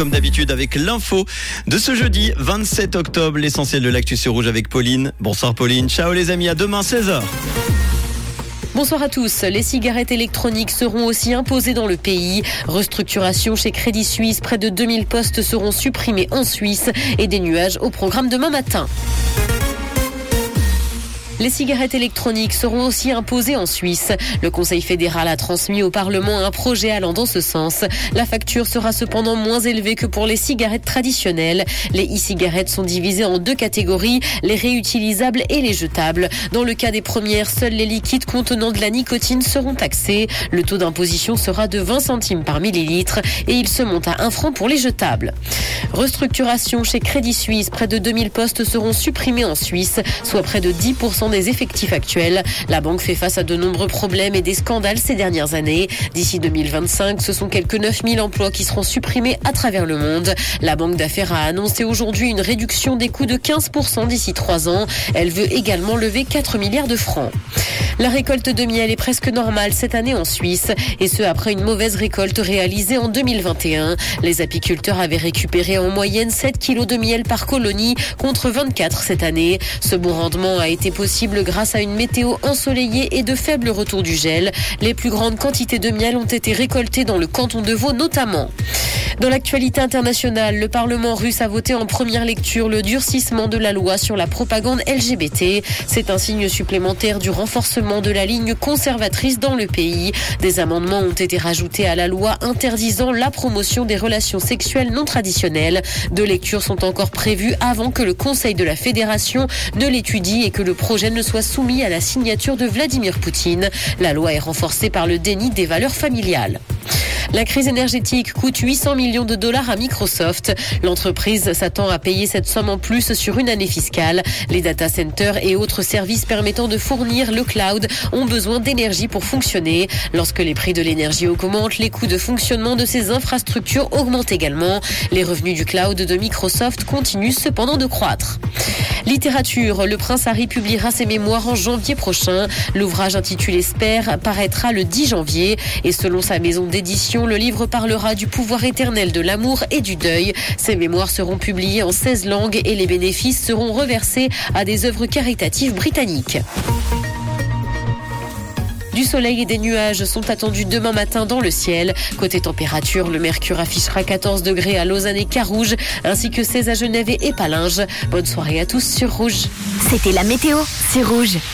Comme d'habitude avec l'info de ce jeudi 27 octobre, l'essentiel de l'actu sur rouge avec Pauline. Bonsoir Pauline, ciao les amis, à demain 16h. Bonsoir à tous. Les cigarettes électroniques seront aussi imposées dans le pays. Restructuration chez Crédit Suisse. Près de 2000 postes seront supprimés en Suisse et des nuages au programme demain matin. Les cigarettes électroniques seront aussi imposées en Suisse. Le Conseil fédéral a transmis au Parlement un projet allant dans ce sens. La facture sera cependant moins élevée que pour les cigarettes traditionnelles. Les e-cigarettes sont divisées en deux catégories, les réutilisables et les jetables. Dans le cas des premières, seuls les liquides contenant de la nicotine seront taxés. Le taux d'imposition sera de 20 centimes par millilitre et il se monte à 1 franc pour les jetables. Restructuration chez Crédit Suisse. Près de 2000 postes seront supprimés en Suisse, soit près de 10% des effectifs actuels. La banque fait face à de nombreux problèmes et des scandales ces dernières années. D'ici 2025, ce sont quelques 9000 emplois qui seront supprimés à travers le monde. La banque d'affaires a annoncé aujourd'hui une réduction des coûts de 15% d'ici trois ans. Elle veut également lever 4 milliards de francs. La récolte de miel est presque normale cette année en Suisse, et ce après une mauvaise récolte réalisée en 2021. Les apiculteurs avaient récupéré en moyenne 7 kilos de miel par colonie contre 24 cette année. Ce bon rendement a été possible grâce à une météo ensoleillée et de faibles retours du gel. Les plus grandes quantités de miel ont été récoltées dans le canton de Vaud notamment. Dans l'actualité internationale, le Parlement russe a voté en première lecture le durcissement de la loi sur la propagande LGBT. C'est un signe supplémentaire du renforcement de la ligne conservatrice dans le pays. Des amendements ont été rajoutés à la loi interdisant la promotion des relations sexuelles non traditionnelles. Deux lectures sont encore prévues avant que le Conseil de la Fédération ne l'étudie et que le projet ne soit soumis à la signature de Vladimir Poutine. La loi est renforcée par le déni des valeurs familiales. La crise énergétique coûte 800 millions de dollars à Microsoft. L'entreprise s'attend à payer cette somme en plus sur une année fiscale. Les data centers et autres services permettant de fournir le cloud ont besoin d'énergie pour fonctionner. Lorsque les prix de l'énergie augmentent, les coûts de fonctionnement de ces infrastructures augmentent également. Les revenus du cloud de Microsoft continuent cependant de croître. Littérature, le prince Harry publiera ses mémoires en janvier prochain. L'ouvrage intitulé Spare paraîtra le 10 janvier et selon sa maison d'édition, le livre parlera du pouvoir éternel de l'amour et du deuil. Ses mémoires seront publiées en 16 langues et les bénéfices seront reversés à des œuvres caritatives britanniques. Du soleil et des nuages sont attendus demain matin dans le ciel. Côté température, le mercure affichera 14 degrés à Lausanne et Carouge, ainsi que 16 à Genève et Palinges. Bonne soirée à tous sur Rouge. C'était la météo, c'est Rouge.